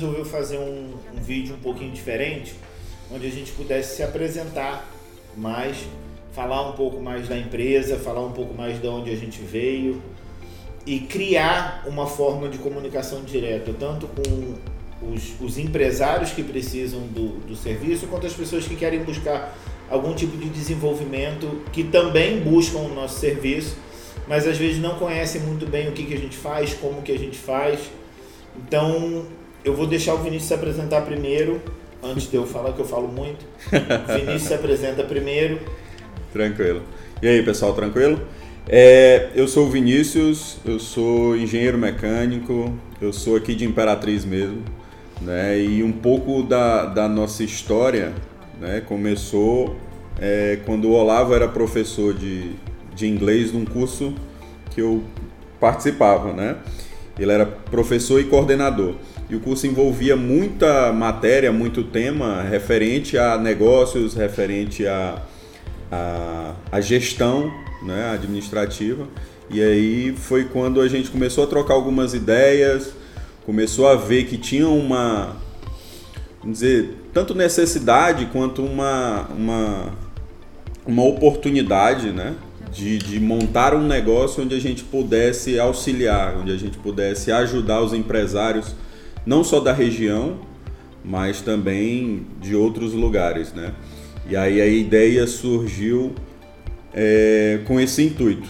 resolveu fazer um, um vídeo um pouquinho diferente, onde a gente pudesse se apresentar mais, falar um pouco mais da empresa, falar um pouco mais de onde a gente veio e criar uma forma de comunicação direta, tanto com os, os empresários que precisam do, do serviço, quanto as pessoas que querem buscar algum tipo de desenvolvimento, que também buscam o nosso serviço, mas às vezes não conhecem muito bem o que, que a gente faz, como que a gente faz. Então, eu vou deixar o Vinícius se apresentar primeiro, antes de eu falar que eu falo muito. O Vinícius se apresenta primeiro. Tranquilo. E aí, pessoal, tranquilo? É, eu sou o Vinícius, eu sou engenheiro mecânico, eu sou aqui de Imperatriz mesmo, né? E um pouco da, da nossa história né, começou é, quando o Olavo era professor de, de inglês num curso que eu participava, né? Ele era professor e coordenador. E o curso envolvia muita matéria, muito tema referente a negócios, referente a, a, a gestão né, administrativa. E aí foi quando a gente começou a trocar algumas ideias, começou a ver que tinha uma, vamos dizer, tanto necessidade quanto uma, uma, uma oportunidade, né? De, de montar um negócio onde a gente pudesse auxiliar, onde a gente pudesse ajudar os empresários, não só da região, mas também de outros lugares, né? E aí a ideia surgiu é, com esse intuito.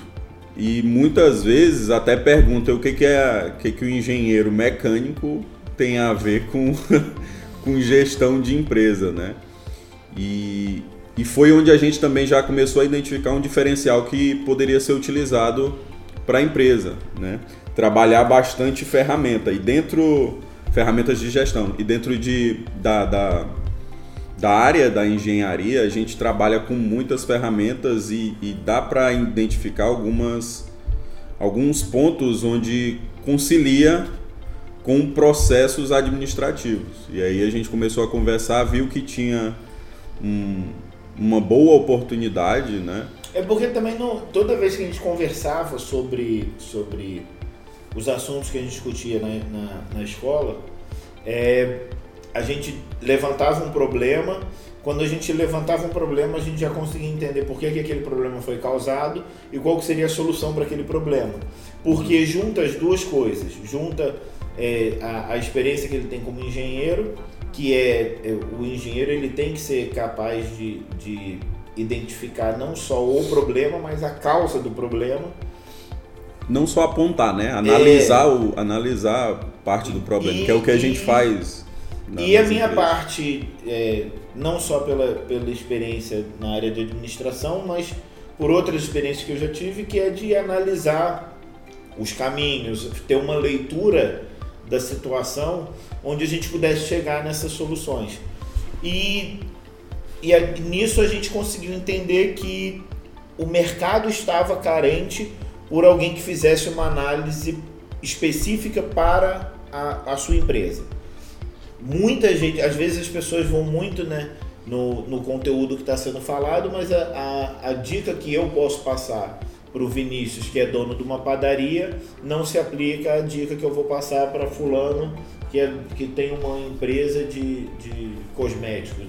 E muitas vezes até perguntam o que, que, é, o que, que o engenheiro mecânico tem a ver com com gestão de empresa, né? E, e foi onde a gente também já começou a identificar um diferencial que poderia ser utilizado para a empresa, né? Trabalhar bastante ferramenta e dentro ferramentas de gestão e dentro de da, da, da área da engenharia a gente trabalha com muitas ferramentas e, e dá para identificar algumas alguns pontos onde concilia com processos administrativos. E aí a gente começou a conversar, viu que tinha um, uma boa oportunidade, né? É porque também não, toda vez que a gente conversava sobre, sobre os assuntos que a gente discutia na, na, na escola, é, a gente levantava um problema. Quando a gente levantava um problema, a gente já conseguia entender por que, que aquele problema foi causado e qual que seria a solução para aquele problema. Porque junta as duas coisas, junta é, a, a, experiência que ele tem como engenheiro, que é, é, o engenheiro ele tem que ser capaz de, de identificar não só o problema, mas a causa do problema. Não só apontar, né? Analisar, é, o, analisar parte do problema, e, que é o que a gente faz. E a minha empresas. parte, é, não só pela, pela experiência na área de administração, mas por outras experiências que eu já tive, que é de analisar os caminhos, ter uma leitura da situação onde a gente pudesse chegar nessas soluções. E, e a, nisso a gente conseguiu entender que o mercado estava carente por alguém que fizesse uma análise específica para a, a sua empresa. Muita gente, às vezes as pessoas vão muito né, no, no conteúdo que está sendo falado, mas a, a, a dica que eu posso passar para o Vinícius, que é dono de uma padaria, não se aplica a dica que eu vou passar para fulano, que, é, que tem uma empresa de, de cosméticos.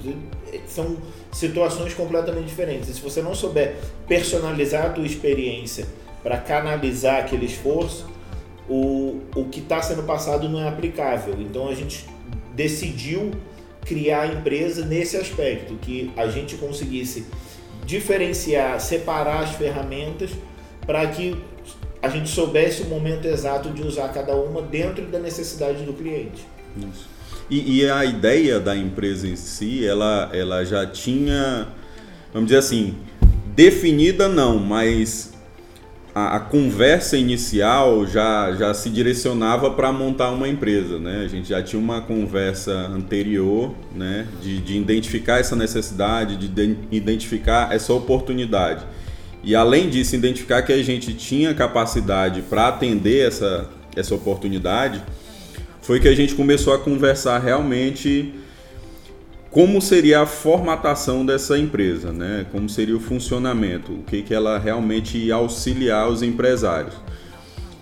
São situações completamente diferentes. E se você não souber personalizar a tua experiência para canalizar aquele esforço, o, o que está sendo passado não é aplicável. Então a gente decidiu criar a empresa nesse aspecto, que a gente conseguisse diferenciar, separar as ferramentas para que a gente soubesse o momento exato de usar cada uma dentro da necessidade do cliente. Isso. E, e, a ideia da empresa em si, ela, ela já tinha, vamos dizer assim, definida não, mas a, a conversa inicial já, já se direcionava para montar uma empresa, né? A gente já tinha uma conversa anterior, né? De, de identificar essa necessidade, de identificar essa oportunidade. E além disso, identificar que a gente tinha capacidade para atender essa, essa oportunidade, foi que a gente começou a conversar realmente como seria a formatação dessa empresa, né? como seria o funcionamento, o que, que ela realmente ia auxiliar os empresários.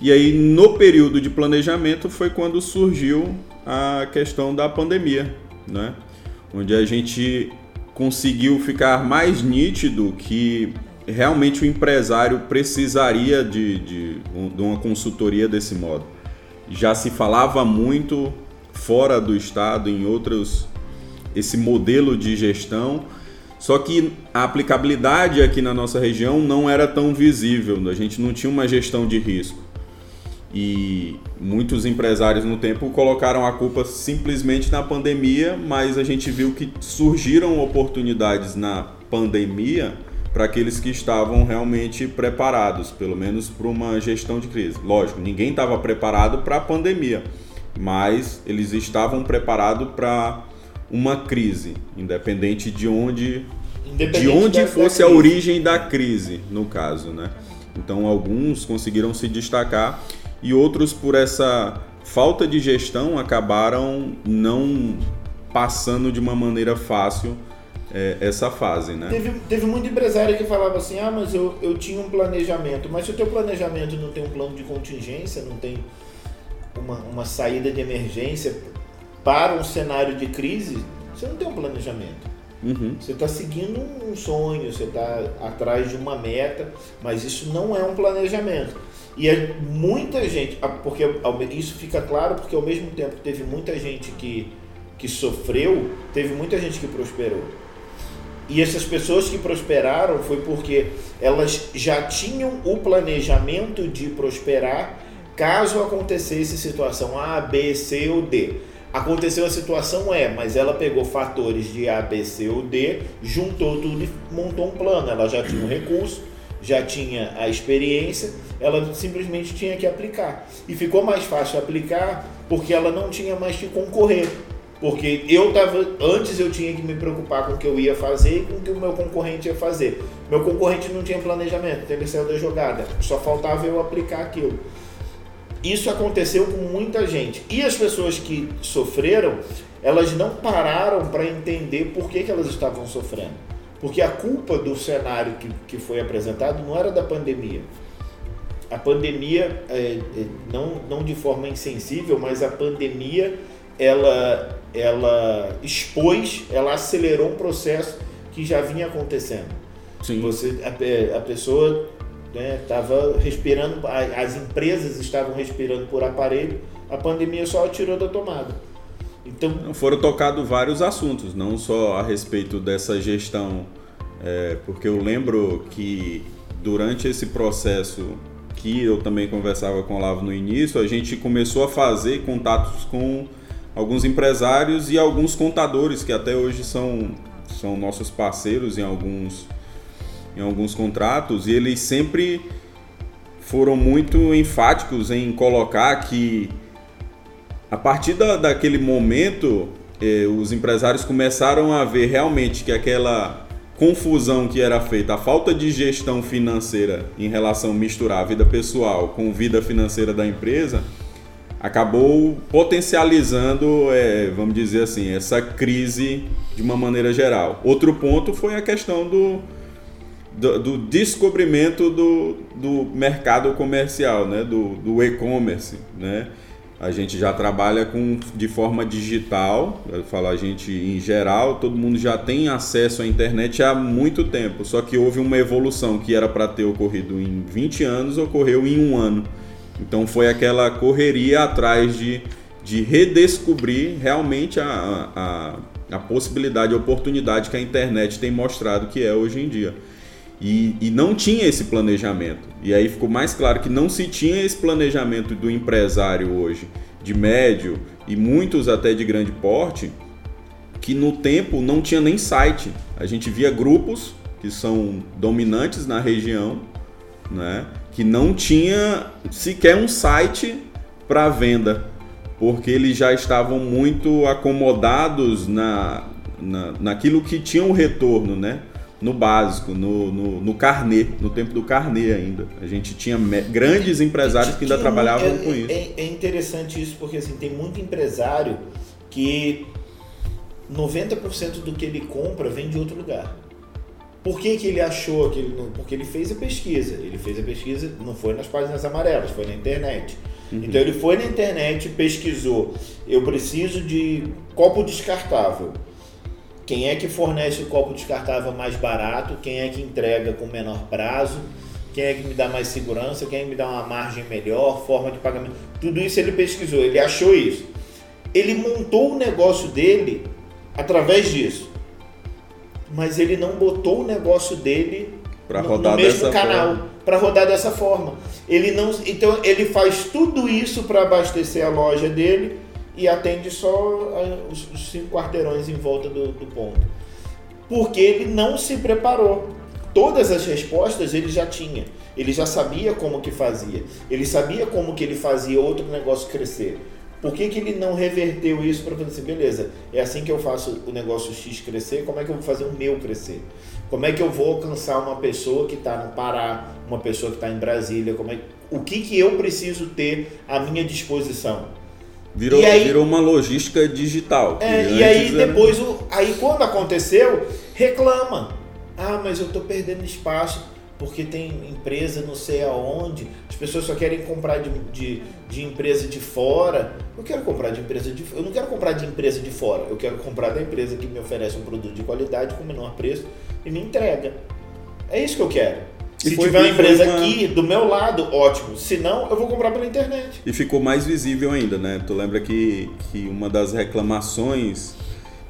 E aí, no período de planejamento, foi quando surgiu a questão da pandemia, né? onde a gente conseguiu ficar mais nítido que realmente o empresário precisaria de, de, de uma consultoria desse modo. Já se falava muito fora do estado, em outros, esse modelo de gestão, só que a aplicabilidade aqui na nossa região não era tão visível, a gente não tinha uma gestão de risco. E muitos empresários no tempo colocaram a culpa simplesmente na pandemia, mas a gente viu que surgiram oportunidades na pandemia para aqueles que estavam realmente preparados, pelo menos para uma gestão de crise. Lógico, ninguém estava preparado para a pandemia, mas eles estavam preparados para uma crise, independente de onde independente de onde fosse a origem da crise, no caso, né? Então alguns conseguiram se destacar e outros por essa falta de gestão acabaram não passando de uma maneira fácil é, essa fase, né? Teve, teve muito empresário que falava assim, ah, mas eu, eu tinha um planejamento, mas se o teu planejamento não tem um plano de contingência, não tem uma, uma saída de emergência para um cenário de crise, você não tem um planejamento. Uhum. Você está seguindo um sonho, você está atrás de uma meta, mas isso não é um planejamento. E é muita gente, porque isso fica claro porque ao mesmo tempo que teve muita gente que, que sofreu, teve muita gente que prosperou. E essas pessoas que prosperaram foi porque elas já tinham o planejamento de prosperar caso acontecesse situação A, B, C ou D. Aconteceu a situação E, mas ela pegou fatores de A, B, C ou D, juntou tudo e montou um plano. Ela já tinha o recurso, já tinha a experiência, ela simplesmente tinha que aplicar. E ficou mais fácil aplicar porque ela não tinha mais que concorrer. Porque eu tava. Antes eu tinha que me preocupar com o que eu ia fazer e com o que o meu concorrente ia fazer. Meu concorrente não tinha planejamento, ele saiu da jogada. Só faltava eu aplicar aquilo. Isso aconteceu com muita gente. E as pessoas que sofreram, elas não pararam para entender por que, que elas estavam sofrendo. Porque a culpa do cenário que, que foi apresentado não era da pandemia. A pandemia, é, é, não, não de forma insensível, mas a pandemia ela, ela expôs, ela acelerou um processo que já vinha acontecendo. Sim. Você, a, a pessoa estava né, respirando, as empresas estavam respirando por aparelho, a pandemia só tirou da tomada. Então foram tocados vários assuntos, não só a respeito dessa gestão, é, porque eu lembro que durante esse processo que eu também conversava com o Olavo no início, a gente começou a fazer contatos com alguns empresários e alguns contadores que até hoje são, são nossos parceiros em alguns, em alguns contratos. E eles sempre foram muito enfáticos em colocar que a partir da, daquele momento eh, os empresários começaram a ver realmente que aquela confusão que era feita, a falta de gestão financeira em relação a misturar a vida pessoal com vida financeira da empresa, acabou potencializando, é, vamos dizer assim, essa crise de uma maneira geral. Outro ponto foi a questão do, do, do descobrimento do, do mercado comercial, né? do, do e-commerce. Né? A gente já trabalha com, de forma digital, eu falo a gente em geral, todo mundo já tem acesso à internet há muito tempo, só que houve uma evolução que era para ter ocorrido em 20 anos, ocorreu em um ano. Então foi aquela correria atrás de, de redescobrir realmente a, a, a possibilidade, a oportunidade que a internet tem mostrado que é hoje em dia. E, e, não tinha esse planejamento. E aí ficou mais claro que não se tinha esse planejamento do empresário hoje, de médio e muitos até de grande porte, que no tempo não tinha nem site. A gente via grupos que são dominantes na região, né? que não tinha sequer um site para venda, porque eles já estavam muito acomodados na, na, naquilo que tinha um retorno, né? No básico, no, no, no carnê, no tempo do carnê ainda. A gente tinha grandes empresários que ainda trabalhavam é, com isso. É, é interessante isso, porque assim, tem muito empresário que 90% do que ele compra vem de outro lugar. Por que, que ele achou aquilo? Porque ele fez a pesquisa. Ele fez a pesquisa, não foi nas páginas amarelas, foi na internet. Uhum. Então ele foi na internet, pesquisou. Eu preciso de copo descartável. Quem é que fornece o copo descartável mais barato? Quem é que entrega com menor prazo? Quem é que me dá mais segurança? Quem é que me dá uma margem melhor? Forma de pagamento? Tudo isso ele pesquisou, ele achou isso. Ele montou o negócio dele através disso. Mas ele não botou o negócio dele pra no, rodar no mesmo canal para rodar dessa forma. Ele não, então ele faz tudo isso para abastecer a loja dele e atende só os, os cinco quarteirões em volta do, do ponto. Porque ele não se preparou. Todas as respostas ele já tinha. Ele já sabia como que fazia. Ele sabia como que ele fazia outro negócio crescer. Por que, que ele não reverteu isso para fazer assim, beleza, é assim que eu faço o negócio X crescer, como é que eu vou fazer o meu crescer? Como é que eu vou alcançar uma pessoa que está no Pará, uma pessoa que está em Brasília? Como é, o que, que eu preciso ter à minha disposição? Virou, aí, virou uma logística digital. É, e aí depois, o, aí quando aconteceu, reclama. Ah, mas eu estou perdendo espaço porque tem empresa não sei aonde, as pessoas só querem comprar de, de, de, empresa de fora. Eu quero comprar de empresa de eu não quero comprar de empresa de fora, eu quero comprar da empresa que me oferece um produto de qualidade com menor preço e me entrega. É isso que eu quero. Se tiver uma empresa uma... aqui do meu lado, ótimo. Se não, eu vou comprar pela internet. E ficou mais visível ainda, né? Tu lembra que, que uma das reclamações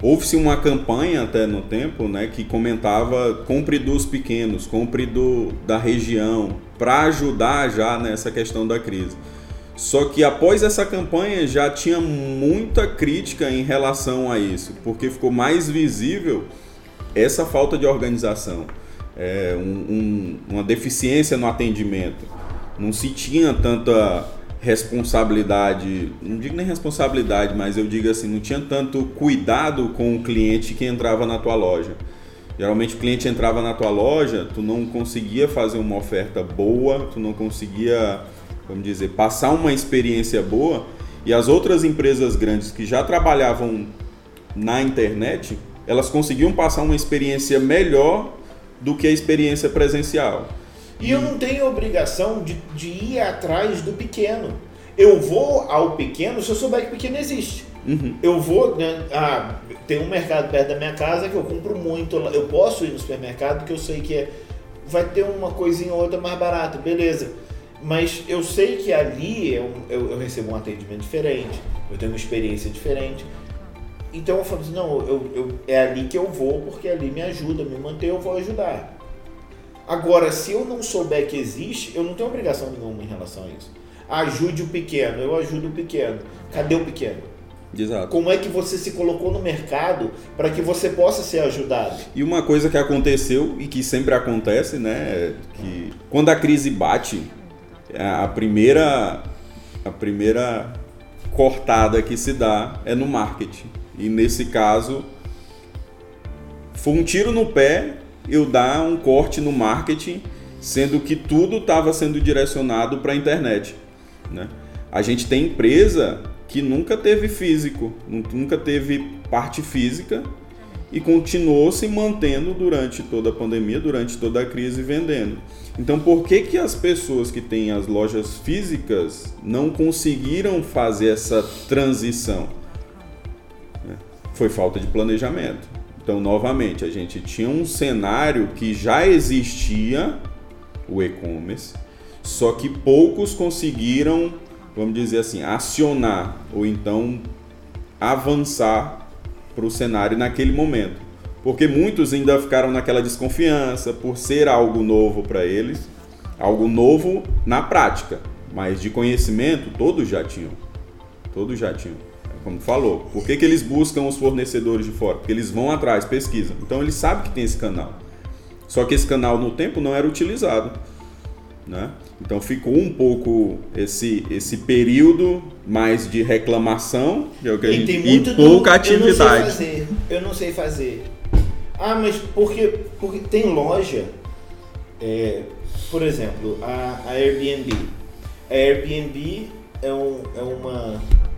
Houve-se uma campanha até no tempo né, que comentava compre dos pequenos, compre do, da região, para ajudar já nessa questão da crise. Só que após essa campanha já tinha muita crítica em relação a isso, porque ficou mais visível essa falta de organização, é, um, um, uma deficiência no atendimento. Não se tinha tanta responsabilidade, não digo nem responsabilidade, mas eu digo assim, não tinha tanto cuidado com o cliente que entrava na tua loja. Geralmente o cliente entrava na tua loja, tu não conseguia fazer uma oferta boa, tu não conseguia, vamos dizer, passar uma experiência boa, e as outras empresas grandes que já trabalhavam na internet, elas conseguiam passar uma experiência melhor do que a experiência presencial. E eu não tenho obrigação de, de ir atrás do pequeno. Eu vou ao pequeno se eu souber que o pequeno existe. Uhum. Eu vou, né, ah, tem um mercado perto da minha casa que eu compro muito. Eu posso ir no supermercado que eu sei que é, vai ter uma coisinha ou outra mais barata, beleza. Mas eu sei que ali eu, eu, eu, recebo um atendimento diferente, eu tenho uma experiência diferente. Então eu falo assim, não, eu, eu, é ali que eu vou porque ali me ajuda, me manter, eu vou ajudar. Agora, se eu não souber que existe, eu não tenho obrigação nenhuma em relação a isso. Ajude o pequeno, eu ajudo o pequeno. Cadê o pequeno? Exato. Como é que você se colocou no mercado para que você possa ser ajudado? E uma coisa que aconteceu e que sempre acontece, né, que quando a crise bate, a primeira a primeira cortada que se dá é no marketing. E nesse caso foi um tiro no pé eu dar um corte no marketing, sendo que tudo estava sendo direcionado para a internet. Né? A gente tem empresa que nunca teve físico, nunca teve parte física e continuou se mantendo durante toda a pandemia, durante toda a crise vendendo. Então, por que que as pessoas que têm as lojas físicas não conseguiram fazer essa transição? Né? Foi falta de planejamento. Então, novamente, a gente tinha um cenário que já existia, o e-commerce, só que poucos conseguiram, vamos dizer assim, acionar ou então avançar para o cenário naquele momento. Porque muitos ainda ficaram naquela desconfiança por ser algo novo para eles, algo novo na prática, mas de conhecimento todos já tinham. Todos já tinham como falou. Por que, que eles buscam os fornecedores de fora? Porque eles vão atrás, pesquisam. Então eles sabem que tem esse canal. Só que esse canal no tempo não era utilizado. Né? Então ficou um pouco esse, esse período mais de reclamação é o que a gente, e pouca do, atividade. Eu não sei fazer. Eu não sei fazer. Ah, mas porque, porque tem loja, é, por exemplo, a, a Airbnb. A Airbnb é, um, é uma é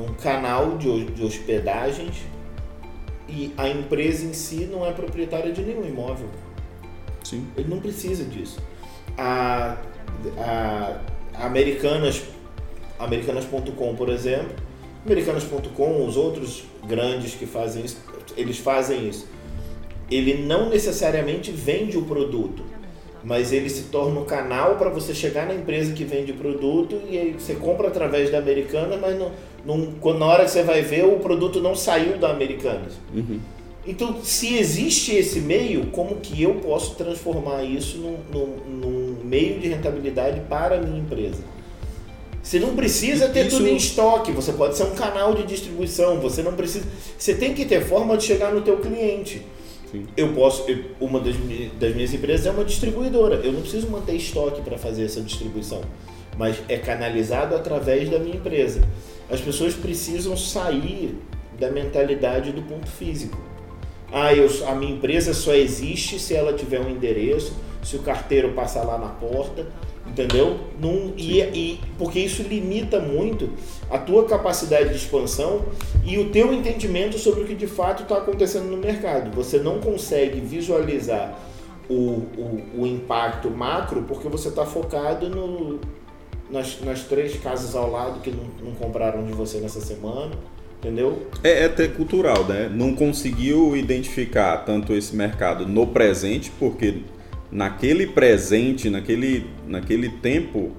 um canal de, de hospedagens e a empresa em si não é proprietária de nenhum imóvel. Sim. Ele não precisa disso. A, a, Americanas, Americanas.com, por exemplo, Americanas.com, os outros grandes que fazem isso, eles fazem isso. Ele não necessariamente vende o produto, mas ele se torna o um canal para você chegar na empresa que vende o produto e aí você compra através da Americana, mas não, quando, na hora que você vai ver, o produto não saiu da Americanas. Uhum. Então, se existe esse meio, como que eu posso transformar isso num, num, num meio de rentabilidade para a minha empresa? Você não precisa ter isso... tudo em estoque, você pode ser um canal de distribuição, você não precisa. Você tem que ter forma de chegar no teu cliente. Sim. Eu posso, eu, uma das, das minhas empresas é uma distribuidora. Eu não preciso manter estoque para fazer essa distribuição, mas é canalizado através da minha empresa. As pessoas precisam sair da mentalidade do ponto físico. Ah, eu, a minha empresa só existe se ela tiver um endereço, se o carteiro passar lá na porta, entendeu? Num, e, e, porque isso limita muito a tua capacidade de expansão e o teu entendimento sobre o que de fato está acontecendo no mercado. Você não consegue visualizar o, o, o impacto macro porque você está focado no, nas, nas três casas ao lado que não, não compraram de você nessa semana entendeu? É, é até cultural, né? Não conseguiu identificar tanto esse mercado no presente, porque naquele presente, naquele, naquele tempo,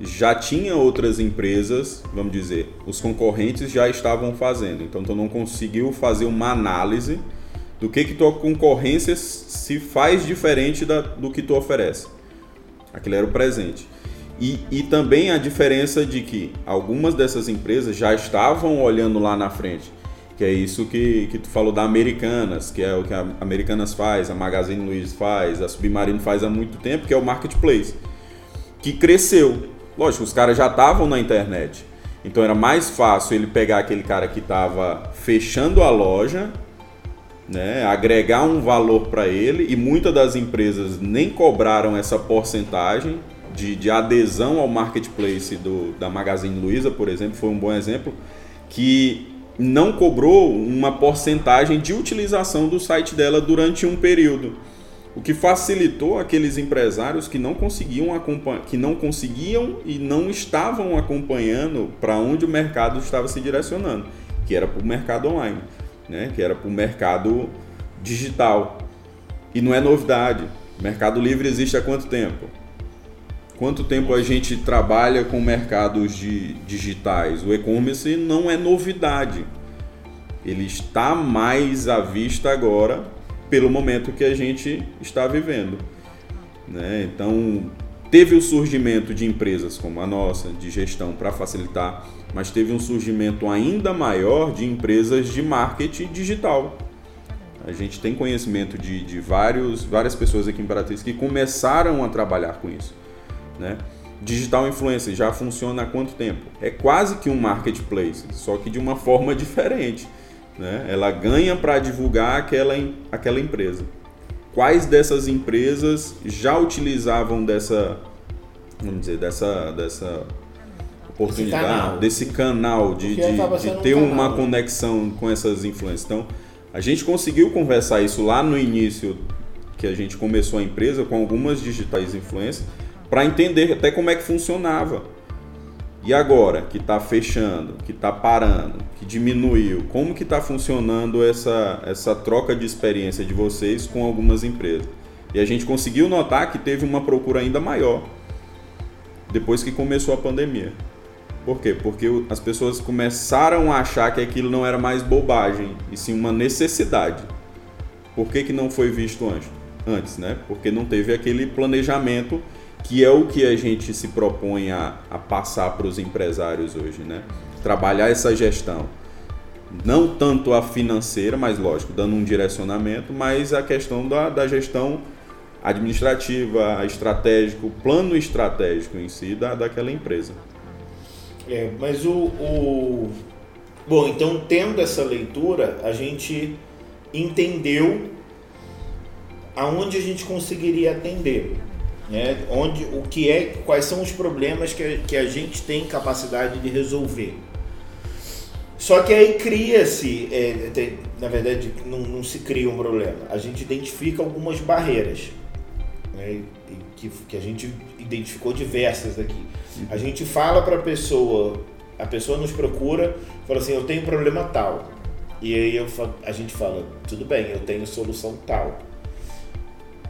já tinha outras empresas, vamos dizer, os concorrentes já estavam fazendo. Então tu não conseguiu fazer uma análise do que que tua concorrência se faz diferente da, do que tu oferece. Aquele era o presente. E, e também a diferença de que algumas dessas empresas já estavam olhando lá na frente, que é isso que, que tu falou da Americanas, que é o que a Americanas faz, a Magazine Luiza faz, a Submarino faz há muito tempo, que é o marketplace, que cresceu. Lógico, os caras já estavam na internet, então era mais fácil ele pegar aquele cara que estava fechando a loja, né, agregar um valor para ele, e muitas das empresas nem cobraram essa porcentagem, de, de adesão ao marketplace do, da Magazine Luiza, por exemplo, foi um bom exemplo, que não cobrou uma porcentagem de utilização do site dela durante um período. O que facilitou aqueles empresários que não conseguiam que não conseguiam e não estavam acompanhando para onde o mercado estava se direcionando, que era para o mercado online, né? que era para o mercado digital. E não é novidade. Mercado Livre existe há quanto tempo? Quanto tempo a gente trabalha com mercados de, digitais. O e-commerce não é novidade. Ele está mais à vista agora pelo momento que a gente está vivendo. Né? Então, teve o surgimento de empresas como a nossa, de gestão para facilitar, mas teve um surgimento ainda maior de empresas de marketing digital. A gente tem conhecimento de, de vários, várias pessoas aqui em Imperatriz que começaram a trabalhar com isso. Né? Digital influencer já funciona há quanto tempo? É quase que um marketplace, só que de uma forma diferente. Né? Ela ganha para divulgar aquela, aquela empresa. Quais dessas empresas já utilizavam dessa, vamos dizer, dessa, dessa oportunidade, canal. desse canal de, de, de ter um uma conexão com essas influências? Então, a gente conseguiu conversar isso lá no início que a gente começou a empresa com algumas digitais influências para entender até como é que funcionava. E agora que está fechando, que está parando, que diminuiu, como que está funcionando essa, essa troca de experiência de vocês com algumas empresas? E a gente conseguiu notar que teve uma procura ainda maior depois que começou a pandemia. Por quê? Porque as pessoas começaram a achar que aquilo não era mais bobagem, e sim uma necessidade. Por que, que não foi visto antes? Antes, né? Porque não teve aquele planejamento que é o que a gente se propõe a, a passar para os empresários hoje, né? Trabalhar essa gestão. Não tanto a financeira, mas lógico, dando um direcionamento, mas a questão da, da gestão administrativa, estratégico, plano estratégico em si da, daquela empresa. É, mas o, o. Bom, então tendo essa leitura, a gente entendeu aonde a gente conseguiria atender né? Onde, o que é, quais são os problemas que, que a gente tem capacidade de resolver. Só que aí cria-se, é, na verdade, não, não, se cria um problema. A gente identifica algumas barreiras, né, que, que a gente identificou diversas aqui. A gente fala para a pessoa, a pessoa nos procura, fala assim, eu tenho um problema tal. E aí eu, a gente fala, tudo bem, eu tenho solução tal.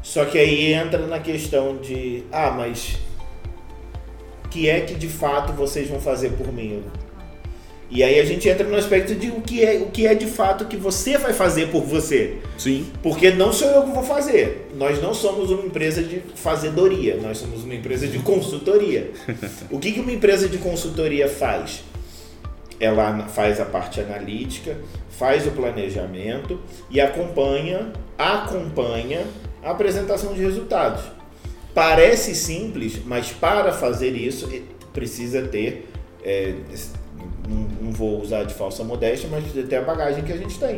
Só que aí entra na questão de, ah, mas que é que de fato vocês vão fazer por mim? E aí a gente entra no aspecto de o que é, o que é de fato que você vai fazer por você. Sim. Porque não sou eu que vou fazer. Nós não somos uma empresa de fazedoria, nós somos uma empresa de consultoria. o que, que uma empresa de consultoria faz? Ela faz a parte analítica, faz o planejamento e acompanha, acompanha a apresentação de resultados. Parece simples, mas para fazer isso precisa ter é, não, vou usar de falsa modéstia, mas de ter a bagagem que a gente tem.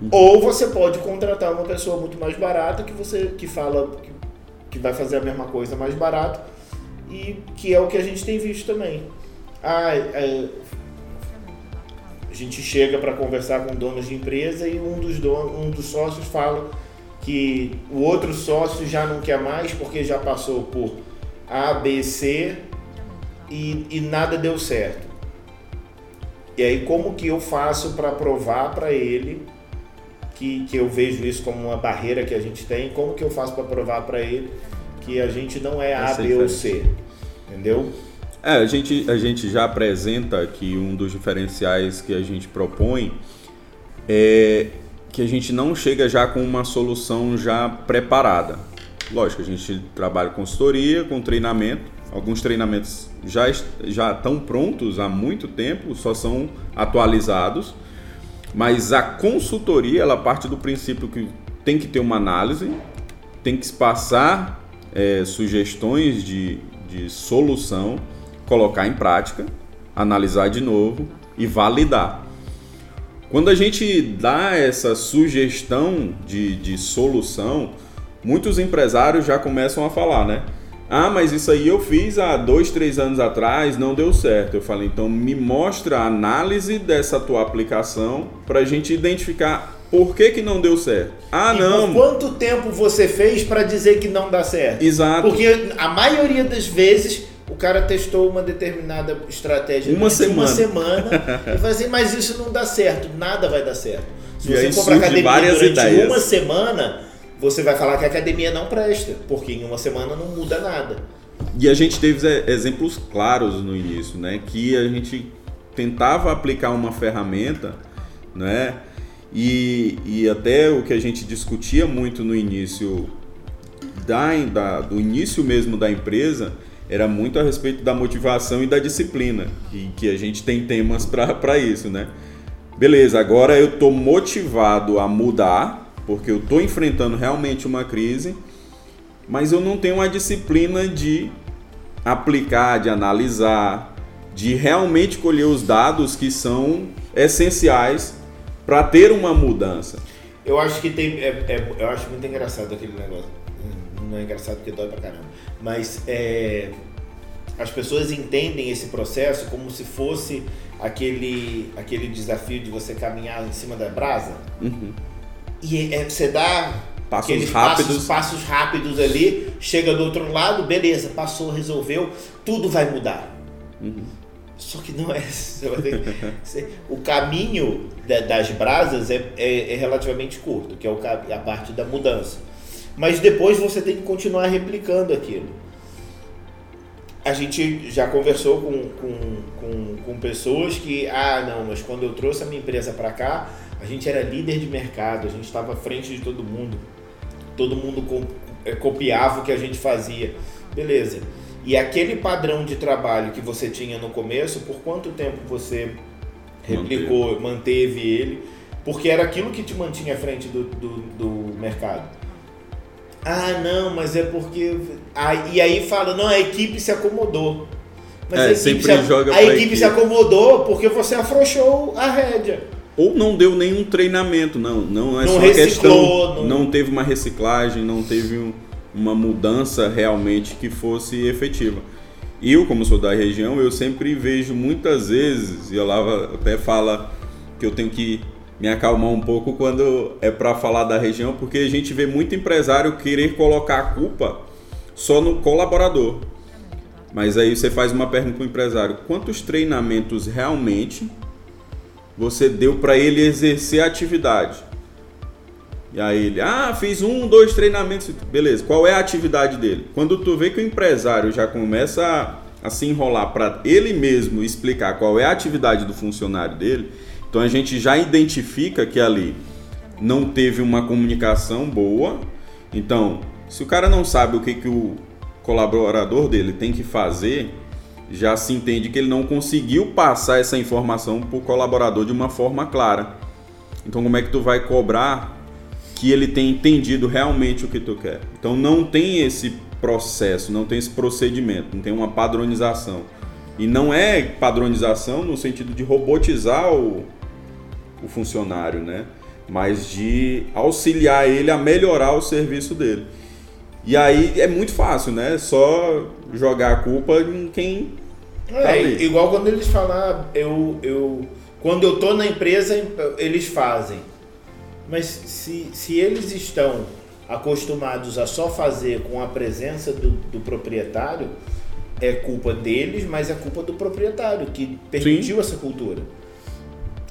Uhum. Ou você pode contratar uma pessoa muito mais barata que você que fala que, que vai fazer a mesma coisa mais barato e que é o que a gente tem visto também. Ah, é, a gente chega para conversar com donos de empresa e um dos, donos, um dos sócios fala que o outro sócio já não quer mais porque já passou por A, B, C e, e nada deu certo. E aí como que eu faço para provar para ele que, que eu vejo isso como uma barreira que a gente tem, como que eu faço para provar para ele que a gente não é A, B ou C, entendeu? É, a gente, a gente já apresenta que um dos diferenciais que a gente propõe é que a gente não chega já com uma solução já preparada. Lógico, a gente trabalha com consultoria, com treinamento, Alguns treinamentos já, já estão prontos há muito tempo, só são atualizados. Mas a consultoria, ela parte do princípio que tem que ter uma análise, tem que passar é, sugestões de, de solução, colocar em prática, analisar de novo e validar. Quando a gente dá essa sugestão de, de solução, muitos empresários já começam a falar, né? Ah, mas isso aí eu fiz há dois, três anos atrás, não deu certo. Eu falei, então me mostra a análise dessa tua aplicação para a gente identificar por que, que não deu certo. Ah, e não. Quanto tempo você fez para dizer que não dá certo? Exato. Porque a maioria das vezes cara testou uma determinada estratégia uma semana. uma semana e vai assim, mas isso não dá certo, nada vai dar certo. Se e você for para academia durante ideias. uma semana você vai falar que a academia não presta, porque em uma semana não muda nada. E a gente teve exemplos claros no início, né? Que a gente tentava aplicar uma ferramenta, né? E, e até o que a gente discutia muito no início da, da, do início mesmo da empresa era muito a respeito da motivação e da disciplina, e que a gente tem temas para isso, né? Beleza, agora eu estou motivado a mudar, porque eu estou enfrentando realmente uma crise, mas eu não tenho uma disciplina de aplicar, de analisar, de realmente colher os dados que são essenciais para ter uma mudança. Eu acho que tem, é, é, eu acho muito engraçado aquele negócio. Não é engraçado porque dói pra caramba, mas é, as pessoas entendem esse processo como se fosse aquele, aquele desafio de você caminhar em cima da brasa. Uhum. E é, você dá passos aqueles rápidos. Passos, passos rápidos ali, chega do outro lado, beleza, passou, resolveu, tudo vai mudar. Uhum. Só que não é. o caminho das brasas é, é, é, relativamente curto, que é o, a parte da mudança. Mas depois você tem que continuar replicando aquilo. A gente já conversou com, com, com, com pessoas que, ah, não, mas quando eu trouxe a minha empresa para cá, a gente era líder de mercado, a gente estava à frente de todo mundo. Todo mundo eh, copiava o que a gente fazia. Beleza. E aquele padrão de trabalho que você tinha no começo, por quanto tempo você replicou, manteve, manteve ele? Porque era aquilo que te mantinha à frente do, do, do mercado. Ah, não, mas é porque. Ah, e aí fala, não, a equipe se acomodou. Mas é, a equipe, se, a equipe, equipe se acomodou porque você afrouxou a rédea ou não deu nenhum treinamento, não, não é não só reciclou, questão, não... não... teve uma reciclagem, não teve um, uma mudança realmente que fosse efetiva. eu, como sou da região, eu sempre vejo muitas vezes, e a Lava até fala que eu tenho que me acalmar um pouco quando é para falar da região, porque a gente vê muito empresário querer colocar a culpa só no colaborador. Mas aí você faz uma pergunta para o empresário: quantos treinamentos realmente você deu para ele exercer a atividade? E aí ele, ah, fiz um, dois treinamentos. Beleza, qual é a atividade dele? Quando tu vê que o empresário já começa a, a se enrolar para ele mesmo explicar qual é a atividade do funcionário dele, então a gente já identifica que ali não teve uma comunicação boa. Então, se o cara não sabe o que, que o colaborador dele tem que fazer, já se entende que ele não conseguiu passar essa informação para o colaborador de uma forma clara. Então, como é que tu vai cobrar que ele tenha entendido realmente o que tu quer? Então, não tem esse processo, não tem esse procedimento, não tem uma padronização. E não é padronização no sentido de robotizar o, o funcionário, né? Mas de auxiliar ele a melhorar o serviço dele. E aí é muito fácil, né? Só jogar a culpa em quem. Tá é, ali. igual quando eles falam, eu, eu. Quando eu tô na empresa, eles fazem. Mas se, se eles estão acostumados a só fazer com a presença do, do proprietário, é culpa deles, mas é culpa do proprietário que permitiu Sim. essa cultura.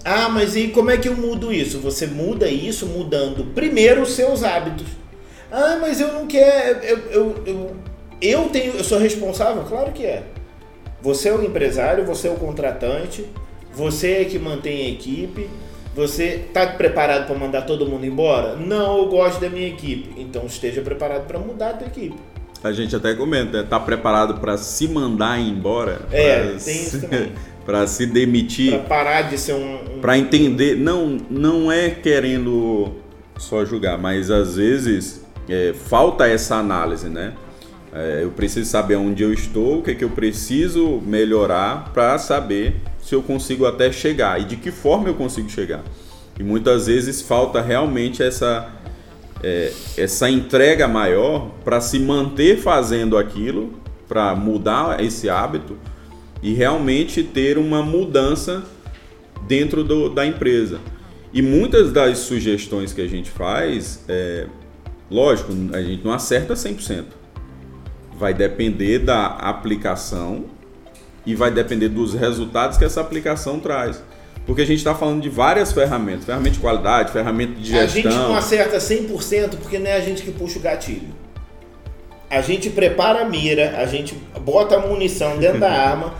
Ah, mas e como é que eu mudo isso? Você muda isso mudando primeiro os seus hábitos. Ah, mas eu não quero. Eu, eu, eu, eu, tenho. Eu sou responsável? Claro que é. Você é o empresário, você é o contratante, você é que mantém a equipe. Você está preparado para mandar todo mundo embora? Não, eu gosto da minha equipe. Então esteja preparado para mudar a tua equipe. A gente até comenta, tá preparado para se mandar embora? É, tem se, isso também. para se demitir. Para parar de ser um. um... Para entender, não, não é querendo só julgar, mas às vezes é, falta essa análise, né? É, eu preciso saber onde eu estou, o que, é que eu preciso melhorar para saber se eu consigo até chegar e de que forma eu consigo chegar. E muitas vezes falta realmente essa, é, essa entrega maior para se manter fazendo aquilo, para mudar esse hábito e realmente ter uma mudança dentro do, da empresa. E muitas das sugestões que a gente faz, é, Lógico, a gente não acerta 100%. Vai depender da aplicação e vai depender dos resultados que essa aplicação traz. Porque a gente está falando de várias ferramentas, ferramenta de qualidade, ferramenta de gestão. A gente não acerta 100% porque não é a gente que puxa o gatilho. A gente prepara a mira, a gente bota a munição dentro da arma,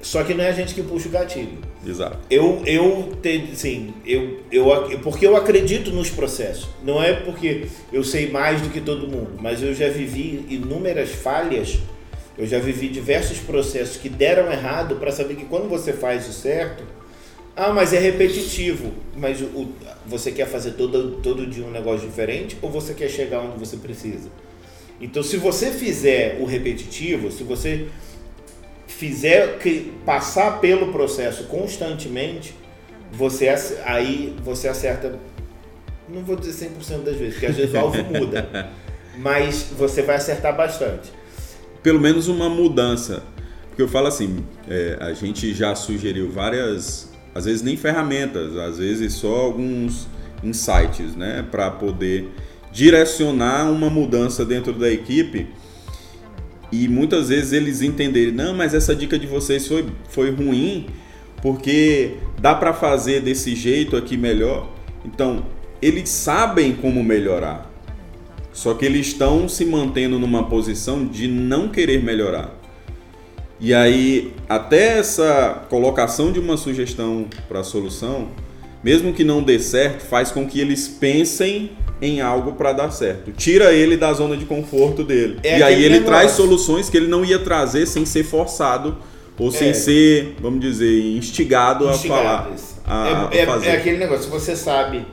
só que não é a gente que puxa o gatilho. Exato. Eu, eu, assim, eu, eu, porque eu acredito nos processos. Não é porque eu sei mais do que todo mundo, mas eu já vivi inúmeras falhas. Eu já vivi diversos processos que deram errado para saber que quando você faz o certo, ah, mas é repetitivo. Mas o, você quer fazer todo, todo dia um negócio diferente ou você quer chegar onde você precisa? Então, se você fizer o repetitivo, se você fizer que passar pelo processo constantemente, você aí você acerta, não vou dizer 100% das vezes, porque às vezes o alvo muda, mas você vai acertar bastante. Pelo menos uma mudança. Porque eu falo assim, é, a gente já sugeriu várias, às vezes nem ferramentas, às vezes só alguns insights, né, para poder direcionar uma mudança dentro da equipe e muitas vezes eles entenderem, não, mas essa dica de vocês foi, foi ruim, porque dá para fazer desse jeito aqui melhor. Então, eles sabem como melhorar. Só que eles estão se mantendo numa posição de não querer melhorar. E aí, até essa colocação de uma sugestão para a solução, mesmo que não dê certo, faz com que eles pensem em algo para dar certo. Tira ele da zona de conforto dele. É e aí ele negócio. traz soluções que ele não ia trazer sem ser forçado ou é. sem ser, vamos dizer, instigado, instigado a falar. A, é, a é, é, aquele negócio, se você sabe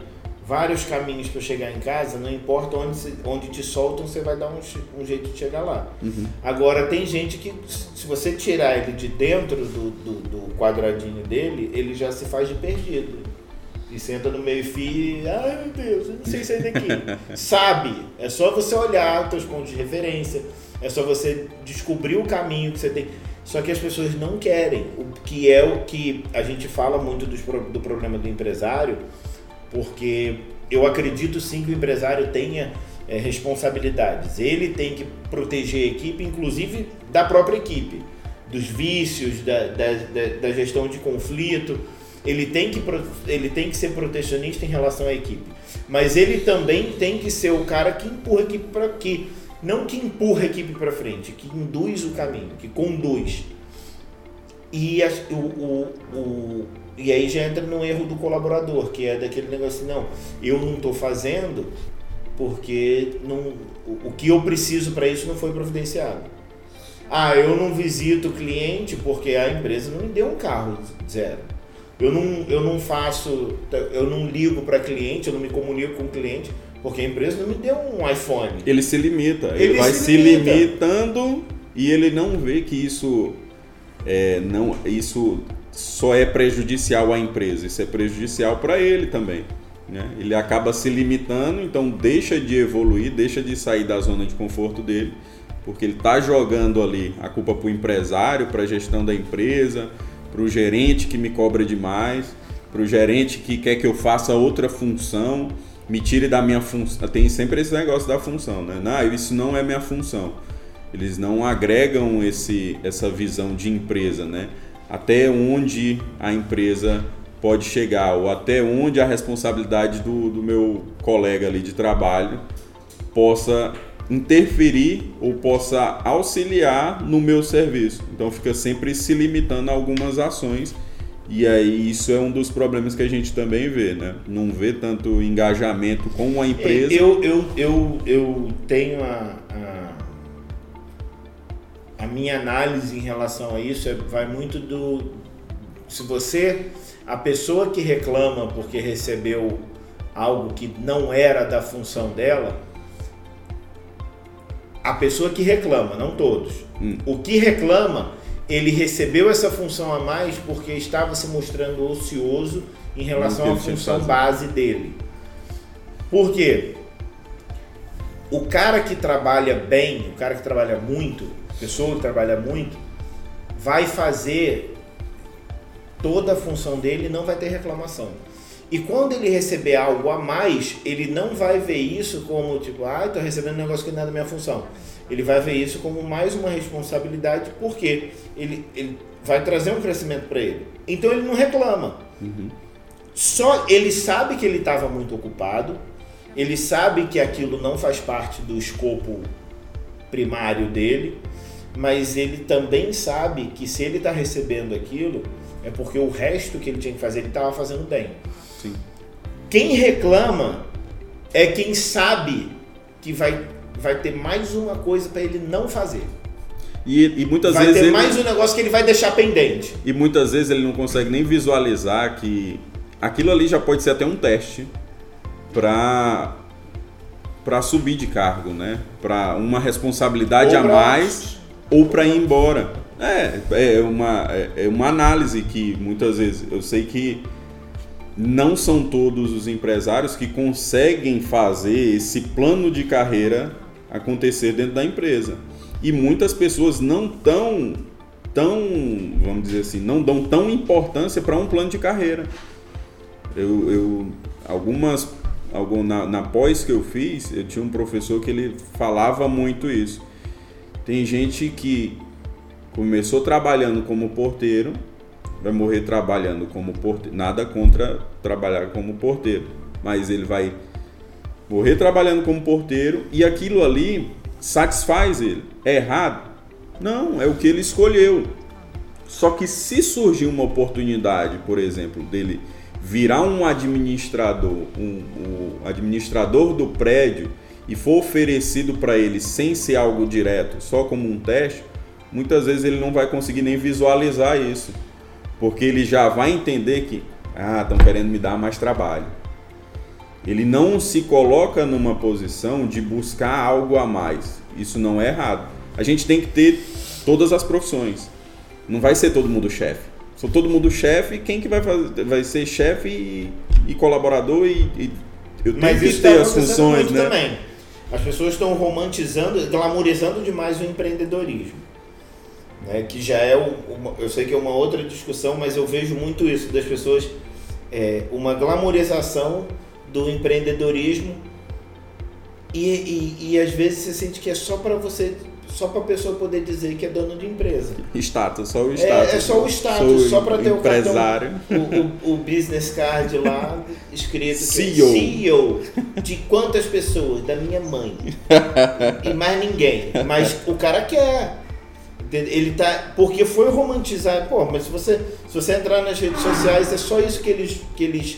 vários caminhos para chegar em casa, não importa onde, onde te soltam, você vai dar um, um jeito de chegar lá. Uhum. Agora, tem gente que, se você tirar ele de dentro do, do, do quadradinho dele, ele já se faz de perdido e senta no meio fio e, ai meu Deus, eu não sei sair daqui. Sabe, é só você olhar os teus pontos de referência, é só você descobrir o caminho que você tem. Só que as pessoas não querem, o que é o que a gente fala muito do, do problema do empresário, porque eu acredito sim que o empresário tenha é, responsabilidades. Ele tem que proteger a equipe, inclusive da própria equipe, dos vícios, da, da, da, da gestão de conflito. Ele tem, que, ele tem que ser protecionista em relação à equipe. Mas ele também tem que ser o cara que empurra a equipe para aqui não que empurra a equipe para frente, que induz o caminho, que conduz. E, a, o, o, o, e aí já entra no erro do colaborador, que é daquele negócio assim, não, eu não estou fazendo porque não, o, o que eu preciso para isso não foi providenciado. Ah, eu não visito o cliente porque a empresa não me deu um carro zero. Eu não, eu não faço, eu não ligo para cliente, eu não me comunico com o cliente porque a empresa não me deu um iPhone. Ele se limita, ele, ele vai se, se limitando e ele não vê que isso é, não, isso só é prejudicial à empresa, isso é prejudicial para ele também. Né? Ele acaba se limitando, então deixa de evoluir, deixa de sair da zona de conforto dele, porque ele está jogando ali a culpa para o empresário, para a gestão da empresa, para o gerente que me cobra demais, para o gerente que quer que eu faça outra função me tire da minha função. Tem sempre esse negócio da função, né? Não, isso não é minha função. Eles não agregam esse, essa visão de empresa, né? Até onde a empresa pode chegar, ou até onde a responsabilidade do, do meu colega ali de trabalho possa interferir ou possa auxiliar no meu serviço. Então fica sempre se limitando a algumas ações e aí isso é um dos problemas que a gente também vê, né? Não vê tanto engajamento com a empresa. Eu, eu, eu, eu tenho a, a, a minha análise em relação a isso é, vai muito do se você a pessoa que reclama porque recebeu algo que não era da função dela, a pessoa que reclama, não todos. Hum. O que reclama ele recebeu essa função a mais porque estava se mostrando ocioso em relação à função base dele. Por quê? O cara que trabalha bem, o cara que trabalha muito, a pessoa que trabalha muito, vai fazer toda a função dele e não vai ter reclamação. E quando ele receber algo a mais, ele não vai ver isso como tipo, ah, estou recebendo um negócio que não é da minha função ele vai ver isso como mais uma responsabilidade, porque ele, ele vai trazer um crescimento para ele. Então ele não reclama. Uhum. Só ele sabe que ele estava muito ocupado, ele sabe que aquilo não faz parte do escopo primário dele, mas ele também sabe que se ele está recebendo aquilo, é porque o resto que ele tinha que fazer ele estava fazendo bem. Quem reclama é quem sabe que vai vai ter mais uma coisa para ele não fazer. E, e muitas vai vezes. Vai ter mais um negócio que ele vai deixar pendente. E muitas vezes ele não consegue nem visualizar que aquilo ali já pode ser até um teste para para subir de cargo, né? Para uma responsabilidade a mais ou para ir embora. É, é uma, é, é uma análise que muitas vezes eu sei que não são todos os empresários que conseguem fazer esse plano de carreira acontecer dentro da empresa. E muitas pessoas não tão tão, vamos dizer assim, não dão tão importância para um plano de carreira. Eu, eu algumas algum, na, na pós que eu fiz, eu tinha um professor que ele falava muito isso. Tem gente que começou trabalhando como porteiro, vai morrer trabalhando como porteiro. Nada contra trabalhar como porteiro, mas ele vai morrer trabalhando como porteiro e aquilo ali satisfaz ele. É errado? Não, é o que ele escolheu. Só que se surgir uma oportunidade, por exemplo, dele virar um administrador, um, um administrador do prédio e for oferecido para ele sem ser algo direto, só como um teste, muitas vezes ele não vai conseguir nem visualizar isso, porque ele já vai entender que ah, estão querendo me dar mais trabalho. Ele não se coloca numa posição de buscar algo a mais. Isso não é errado. A gente tem que ter todas as profissões. Não vai ser todo mundo chefe. Se todo mundo chefe, quem que vai fazer? Vai ser chefe e, e, colaborador e, e eu tenho Mas que ter tá as funções, né? Também. As pessoas estão romantizando, glamorizando demais o empreendedorismo. Né, que já é uma, eu sei que é uma outra discussão, mas eu vejo muito isso das pessoas, é, uma glamorização do empreendedorismo e, e, e às vezes você sente que é só para você só para a pessoa poder dizer que é dono de empresa. Status, só o status. É, é só o status, só para ter empresário. o cartão, o, o, o, business card lá escrito CEO. CEO. De quantas pessoas? Da minha mãe. e mais ninguém. Mas o cara quer. Ele tá. Porque foi romantizado. Pô, mas se você, se você entrar nas redes sociais, é só isso que eles. Que eles,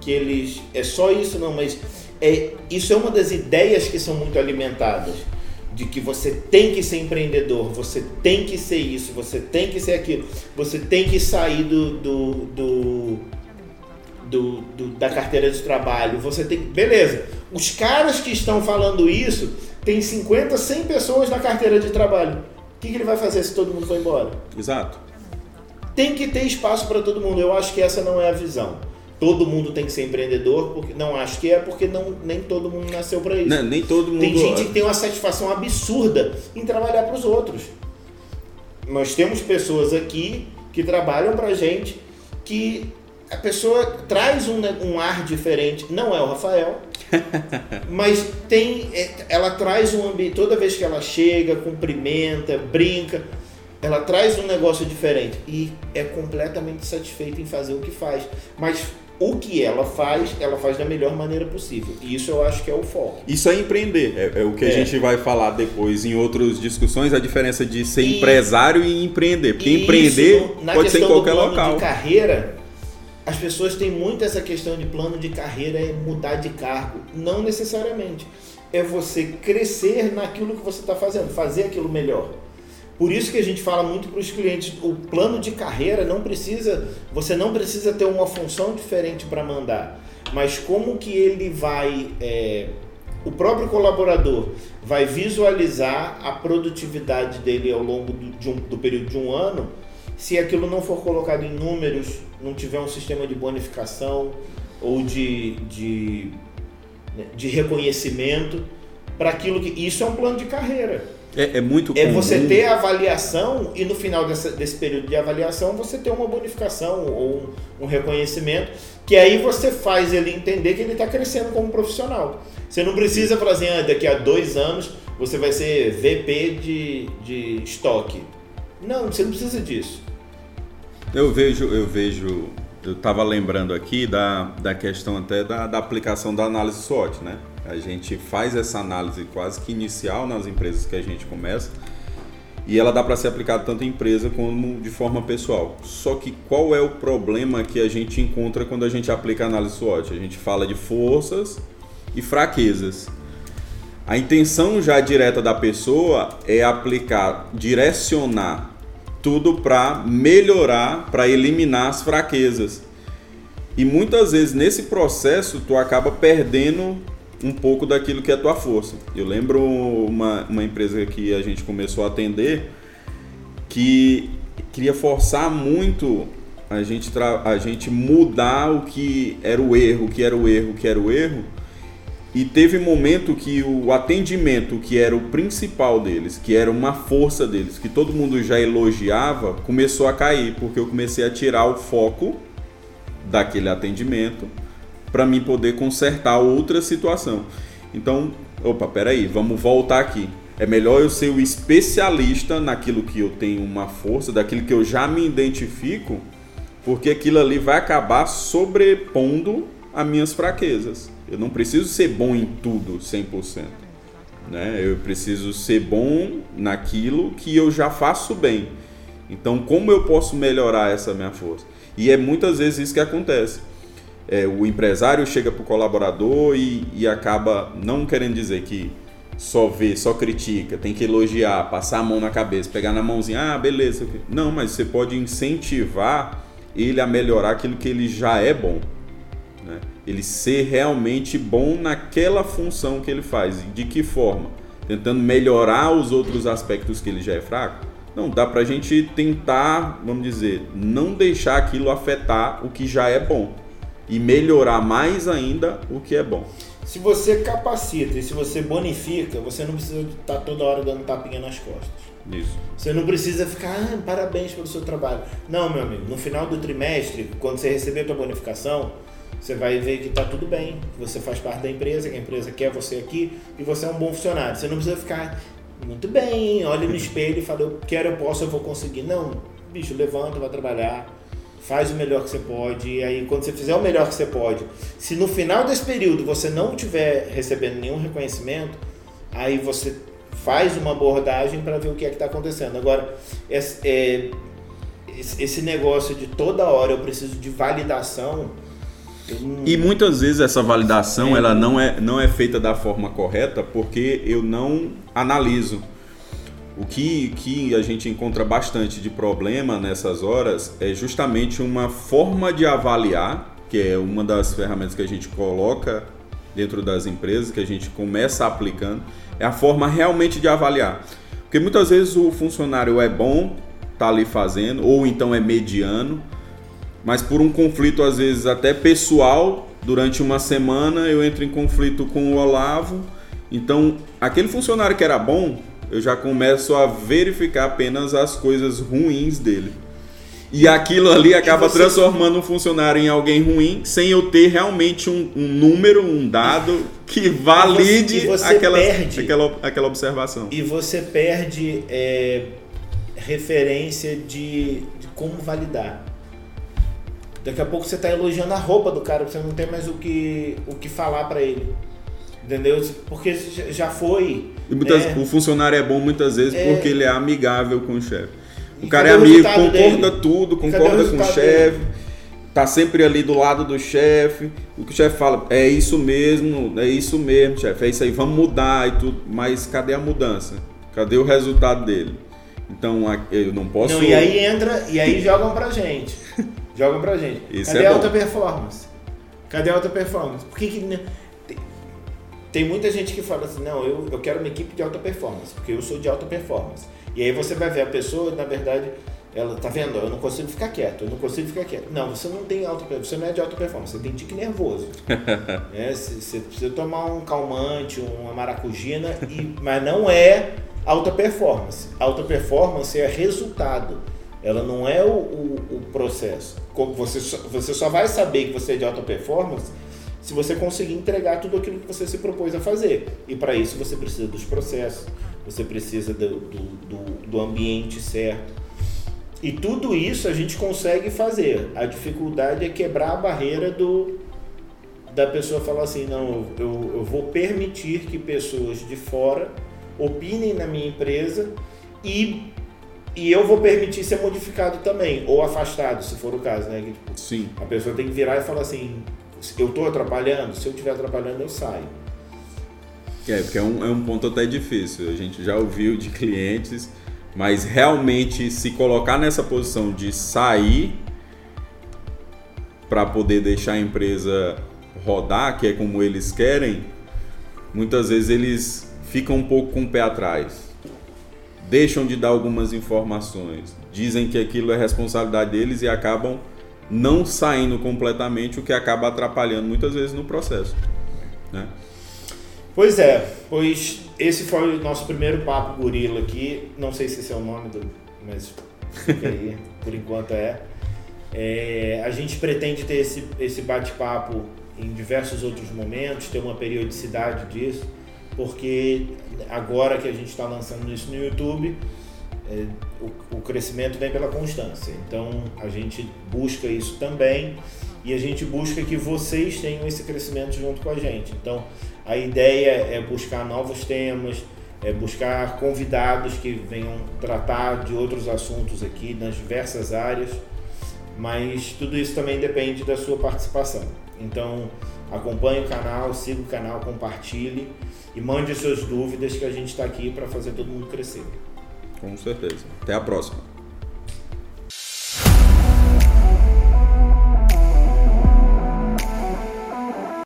que eles é só isso, não, mas é, isso é uma das ideias que são muito alimentadas de que você tem que ser empreendedor, você tem que ser isso, você tem que ser aquilo, você tem que sair do, do, do, do, do da carteira de trabalho, você tem Beleza, os caras que estão falando isso tem 50, 100 pessoas na carteira de trabalho. O que, que ele vai fazer se todo mundo for embora? Exato. Tem que ter espaço para todo mundo. Eu acho que essa não é a visão todo mundo tem que ser empreendedor, porque não acho que é porque não, nem todo mundo nasceu para isso. Não, nem todo mundo. Tem gente que tem uma satisfação absurda em trabalhar para os outros. Nós temos pessoas aqui que trabalham para gente que a pessoa traz um, um ar diferente. Não é o Rafael, mas tem, é, ela traz um ambiente. Toda vez que ela chega, cumprimenta, brinca, ela traz um negócio diferente e é completamente satisfeita em fazer o que faz. Mas o que ela faz, ela faz da melhor maneira possível. E isso eu acho que é o foco. Isso é empreender. É, é o que é. a gente vai falar depois em outras discussões, a diferença de ser e, empresário e empreender. Porque empreender isso, pode ser em qualquer local. De carreira, as pessoas têm muito essa questão de plano de carreira é mudar de cargo. Não necessariamente. É você crescer naquilo que você está fazendo, fazer aquilo melhor. Por isso que a gente fala muito para os clientes, o plano de carreira não precisa, você não precisa ter uma função diferente para mandar, mas como que ele vai, é, o próprio colaborador vai visualizar a produtividade dele ao longo do, um, do período de um ano, se aquilo não for colocado em números, não tiver um sistema de bonificação ou de, de, né, de reconhecimento para aquilo que isso é um plano de carreira. É, é muito É você ter avaliação e no final desse, desse período de avaliação você ter uma bonificação ou um, um reconhecimento que aí você faz ele entender que ele está crescendo como profissional. Você não precisa falar assim, ah, daqui a dois anos você vai ser VP de, de estoque. Não, você não precisa disso. Eu vejo, eu vejo, eu estava lembrando aqui da, da questão até da, da aplicação da análise SWOT, né? A gente faz essa análise quase que inicial nas empresas que a gente começa e ela dá para ser aplicada tanto em empresa como de forma pessoal. Só que qual é o problema que a gente encontra quando a gente aplica a análise SWOT? A gente fala de forças e fraquezas. A intenção já direta da pessoa é aplicar, direcionar tudo para melhorar, para eliminar as fraquezas. E muitas vezes nesse processo tu acaba perdendo um pouco daquilo que é a tua força. Eu lembro uma, uma empresa que a gente começou a atender que queria forçar muito a gente, a gente mudar o que era o erro, o que era o erro, o que era o erro. E teve momento que o atendimento, que era o principal deles, que era uma força deles, que todo mundo já elogiava, começou a cair, porque eu comecei a tirar o foco daquele atendimento para mim poder consertar outra situação. Então, opa, peraí, vamos voltar aqui. É melhor eu ser o especialista naquilo que eu tenho uma força, daquilo que eu já me identifico, porque aquilo ali vai acabar sobrepondo as minhas fraquezas. Eu não preciso ser bom em tudo 100%. Né? Eu preciso ser bom naquilo que eu já faço bem. Então, como eu posso melhorar essa minha força? E é muitas vezes isso que acontece é, o empresário chega para o colaborador e, e acaba não querendo dizer que só vê, só critica, tem que elogiar, passar a mão na cabeça, pegar na mãozinha, ah, beleza. Não, mas você pode incentivar ele a melhorar aquilo que ele já é bom. Né? Ele ser realmente bom naquela função que ele faz. De que forma? Tentando melhorar os outros aspectos que ele já é fraco? Não, dá pra gente tentar, vamos dizer, não deixar aquilo afetar o que já é bom e melhorar mais ainda o que é bom. Se você capacita e se você bonifica, você não precisa estar tá toda hora dando tapinha nas costas. Isso. Você não precisa ficar, ah, parabéns pelo seu trabalho. Não, meu amigo, no final do trimestre, quando você receber a tua bonificação, você vai ver que está tudo bem, você faz parte da empresa, que a empresa quer você aqui e você é um bom funcionário. Você não precisa ficar muito bem, olha no espelho e fala, eu quero, eu posso, eu vou conseguir. Não, bicho, levanta, vai trabalhar, faz o melhor que você pode, e aí quando você fizer o melhor que você pode, se no final desse período você não estiver recebendo nenhum reconhecimento, aí você faz uma abordagem para ver o que é que está acontecendo. Agora, esse, é, esse negócio de toda hora eu preciso de validação. E muitas vezes essa validação é, ela não é, não é feita da forma correta porque eu não analiso. O que, que a gente encontra bastante de problema nessas horas é justamente uma forma de avaliar, que é uma das ferramentas que a gente coloca dentro das empresas, que a gente começa aplicando, é a forma realmente de avaliar. Porque muitas vezes o funcionário é bom, tá ali fazendo, ou então é mediano, mas por um conflito às vezes até pessoal, durante uma semana eu entro em conflito com o Olavo, então aquele funcionário que era bom, eu já começo a verificar apenas as coisas ruins dele. E aquilo ali acaba você... transformando um funcionário em alguém ruim, sem eu ter realmente um, um número, um dado que valide você, aquela, perde, aquela, aquela observação. E você perde é, referência de, de como validar. Daqui a pouco você está elogiando a roupa do cara, você não tem mais o que, o que falar para ele. Entendeu? Porque já foi. Muitas, é, o funcionário é bom muitas vezes é, porque ele é amigável com o chefe. O cara é amigo, concorda dele? tudo, concorda com o chefe, tá sempre ali do lado do chefe. O que o chefe fala, é isso mesmo, é isso mesmo, chefe, é isso aí, vamos mudar e tudo. Mas cadê a mudança? Cadê o resultado dele? Então eu não posso. Não, e aí entra, e aí jogam pra gente. Jogam pra gente. Isso Cadê é a alta performance? Cadê a alta performance? Por que, que tem muita gente que fala assim, não, eu, eu quero uma equipe de alta performance, porque eu sou de alta performance. E aí você vai ver a pessoa, na verdade, ela tá vendo, eu não consigo ficar quieto, eu não consigo ficar quieto. Não, você não tem alta você não é de alta performance, você tem tique nervoso. é, você precisa tomar um calmante, uma maracujina, e, mas não é alta performance. Alta performance é resultado. Ela não é o, o, o processo. Você só, você só vai saber que você é de alta performance se você conseguir entregar tudo aquilo que você se propôs a fazer. E para isso você precisa dos processos, você precisa do, do, do, do ambiente certo. E tudo isso a gente consegue fazer. A dificuldade é quebrar a barreira do da pessoa falar assim, não, eu, eu vou permitir que pessoas de fora opinem na minha empresa e, e eu vou permitir ser modificado também, ou afastado, se for o caso, né? Que, tipo, Sim. A pessoa tem que virar e falar assim, eu estou atrapalhando, se eu estiver atrapalhando, eu saio. É, porque é um, é um ponto até difícil. A gente já ouviu de clientes, mas realmente se colocar nessa posição de sair para poder deixar a empresa rodar, que é como eles querem, muitas vezes eles ficam um pouco com o pé atrás. Deixam de dar algumas informações, dizem que aquilo é responsabilidade deles e acabam não saindo completamente, o que acaba atrapalhando muitas vezes no processo. Né? Pois é, pois esse foi o nosso primeiro papo gorila aqui. Não sei se esse é o nome do. Mas aí, por enquanto é. é. A gente pretende ter esse, esse bate-papo em diversos outros momentos, ter uma periodicidade disso, porque agora que a gente está lançando isso no YouTube, é, o, o, crescimento vem pela constância. Então a gente busca isso também e a gente busca que vocês tenham esse crescimento junto com a gente. Então a ideia é buscar novos temas, é buscar convidados que venham tratar de outros assuntos aqui nas diversas áreas, mas tudo isso também depende da sua participação. Então acompanhe o canal, siga o canal, compartilhe e mande suas dúvidas que a gente está aqui para fazer todo mundo crescer. Com certeza. Até a próxima.